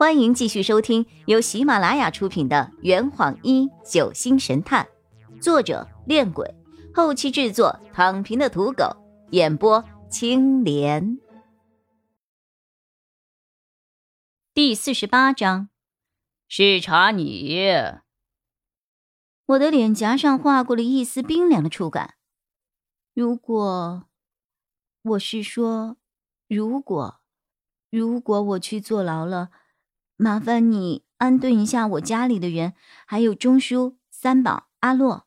欢迎继续收听由喜马拉雅出品的《圆谎一九星神探》，作者：恋鬼，后期制作：躺平的土狗，演播：青莲。第四十八章，是查你。我的脸颊上划过了一丝冰凉的触感。如果，我是说，如果，如果我去坐牢了。麻烦你安顿一下我家里的人，还有钟叔、三宝、阿洛。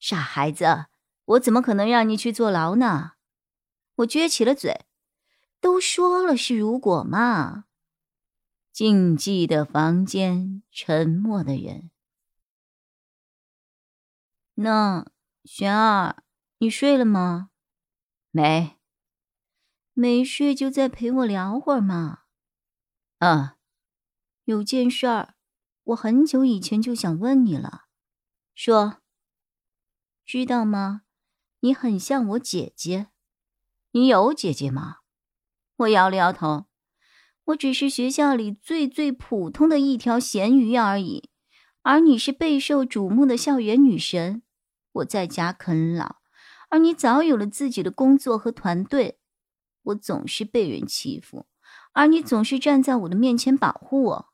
傻孩子，我怎么可能让你去坐牢呢？我撅起了嘴。都说了是如果嘛。静寂的房间，沉默的人。那玄儿，你睡了吗？没。没睡就再陪我聊会儿嘛。嗯。有件事儿，我很久以前就想问你了。说，知道吗？你很像我姐姐。你有姐姐吗？我摇了摇头。我只是学校里最最普通的一条咸鱼而已，而你是备受瞩目的校园女神。我在家啃老，而你早有了自己的工作和团队。我总是被人欺负，而你总是站在我的面前保护我。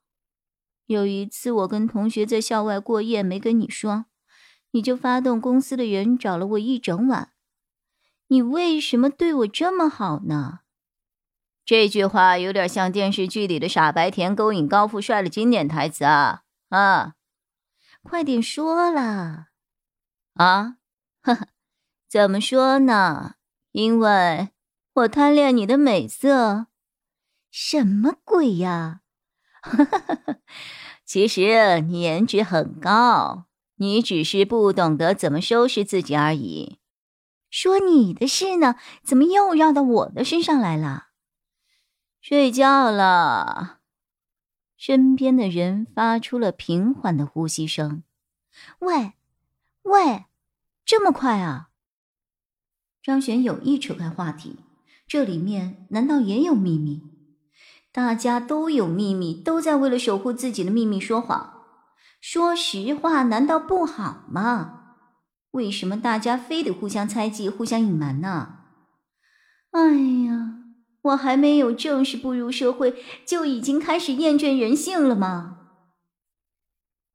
有一次，我跟同学在校外过夜，没跟你说，你就发动公司的人找了我一整晚。你为什么对我这么好呢？这句话有点像电视剧里的傻白甜勾引高富帅的经典台词啊！啊，快点说啦！啊，呵呵，怎么说呢？因为我贪恋你的美色。什么鬼呀？其实你颜值很高，你只是不懂得怎么收拾自己而已。说你的事呢，怎么又绕到我的身上来了？睡觉了。身边的人发出了平缓的呼吸声。喂，喂，这么快啊？张璇有意扯开话题，这里面难道也有秘密？大家都有秘密，都在为了守护自己的秘密说谎。说实话，难道不好吗？为什么大家非得互相猜忌、互相隐瞒呢？哎呀，我还没有正式步入社会，就已经开始厌倦人性了吗？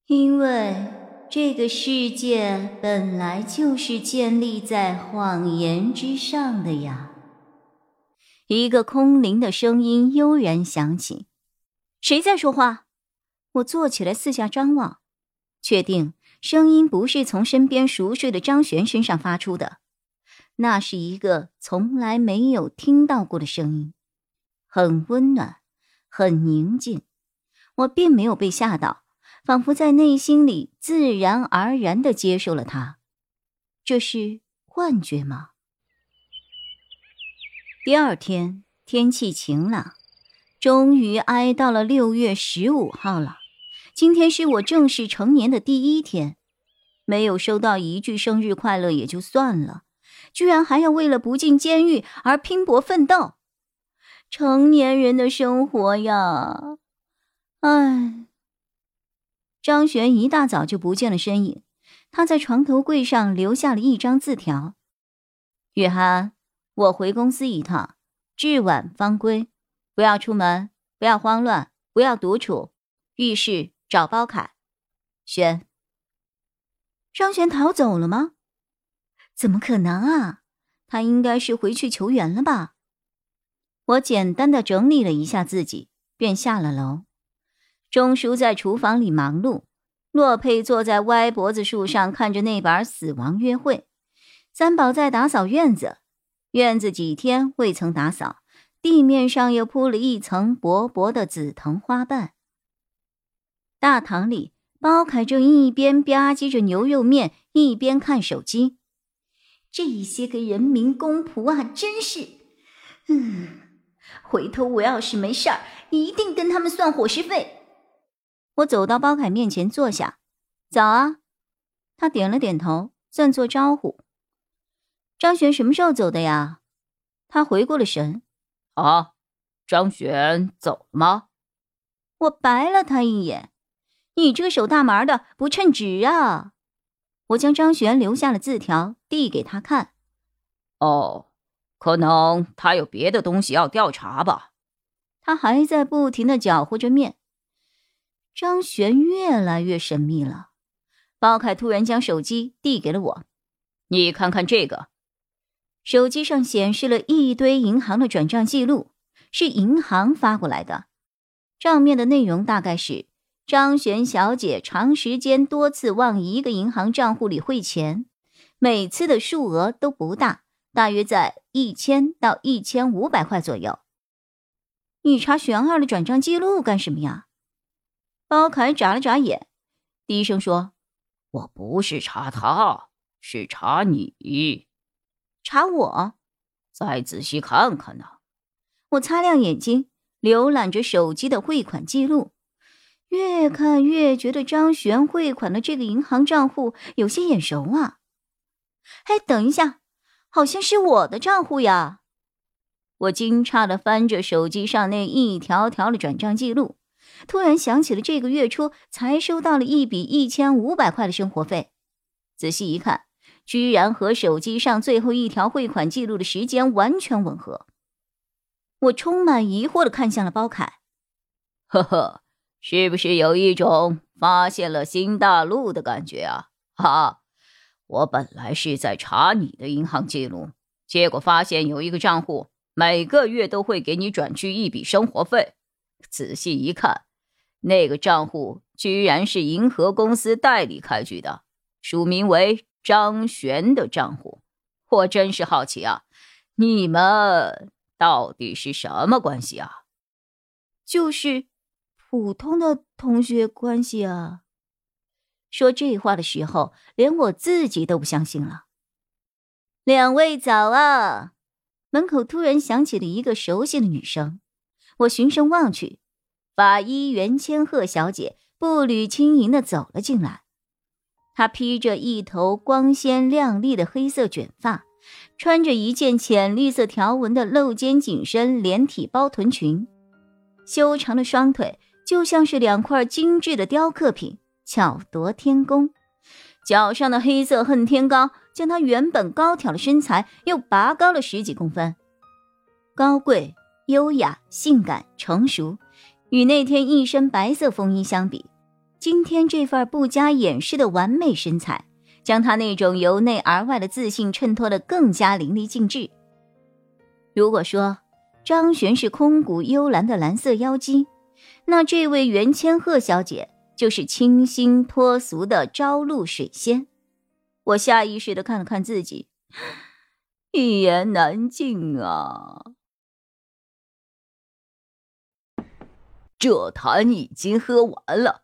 因为这个世界本来就是建立在谎言之上的呀。一个空灵的声音悠然响起：“谁在说话？”我坐起来，四下张望，确定声音不是从身边熟睡的张璇身上发出的。那是一个从来没有听到过的声音，很温暖，很宁静。我并没有被吓到，仿佛在内心里自然而然的接受了它。这是幻觉吗？第二天天气晴朗，终于挨到了六月十五号了。今天是我正式成年的第一天，没有收到一句生日快乐也就算了，居然还要为了不进监狱而拼搏奋斗。成年人的生活呀，唉。张璇一大早就不见了身影，他在床头柜上留下了一张字条：“雨涵。”我回公司一趟，至晚方归。不要出门，不要慌乱，不要独处。遇事找包凯。轩，张璇逃走了吗？怎么可能啊？他应该是回去求援了吧？我简单的整理了一下自己，便下了楼。钟叔在厨房里忙碌，洛佩坐在歪脖子树上看着那本《死亡约会》，三宝在打扫院子。院子几天未曾打扫，地面上又铺了一层薄薄的紫藤花瓣。大堂里，包凯正一边吧唧着牛肉面，一边看手机。这些个人民公仆啊，真是……嗯，回头我要是没事儿，一定跟他们算伙食费。我走到包凯面前坐下，早啊。他点了点头，算作招呼。张璇什么时候走的呀？他回过了神。啊，张璇走了吗？我白了他一眼：“你这个守大门的不称职啊！”我将张璇留下了字条递给他看。哦，可能他有别的东西要调查吧。他还在不停的搅和着面。张璇越来越神秘了。包凯突然将手机递给了我：“你看看这个。”手机上显示了一堆银行的转账记录，是银行发过来的。账面的内容大概是：张璇小姐长时间多次往一个银行账户里汇钱，每次的数额都不大，大约在一千到一千五百块左右。你查玄二的转账记录干什么呀？包凯眨了眨眼，低声说：“我不是查他，是查你。”查我，再仔细看看呢。我擦亮眼睛，浏览着手机的汇款记录，越看越觉得张璇汇款的这个银行账户有些眼熟啊。哎，等一下，好像是我的账户呀！我惊诧的翻着手机上那一条条的转账记录，突然想起了这个月初才收到了一笔一千五百块的生活费，仔细一看。居然和手机上最后一条汇款记录的时间完全吻合，我充满疑惑的看向了包凯，呵呵，是不是有一种发现了新大陆的感觉啊？哈，我本来是在查你的银行记录，结果发现有一个账户每个月都会给你转去一笔生活费，仔细一看，那个账户居然是银河公司代理开具的，署名为。张璇的账户，我真是好奇啊！你们到底是什么关系啊？就是普通的同学关系啊！说这话的时候，连我自己都不相信了。两位早啊！门口突然响起了一个熟悉的女声，我循声望去，法医袁千鹤小姐步履轻盈的走了进来。她披着一头光鲜亮丽的黑色卷发，穿着一件浅绿色条纹的露肩紧身连体包臀裙，修长的双腿就像是两块精致的雕刻品，巧夺天工。脚上的黑色恨天高将她原本高挑的身材又拔高了十几公分，高贵、优雅、性感、成熟，与那天一身白色风衣相比。今天这份不加掩饰的完美身材，将她那种由内而外的自信衬托得更加淋漓尽致。如果说张璇是空谷幽兰的蓝色妖姬，那这位袁千鹤小姐就是清新脱俗的朝露水仙。我下意识的看了看自己，一言难尽啊！这坛已经喝完了。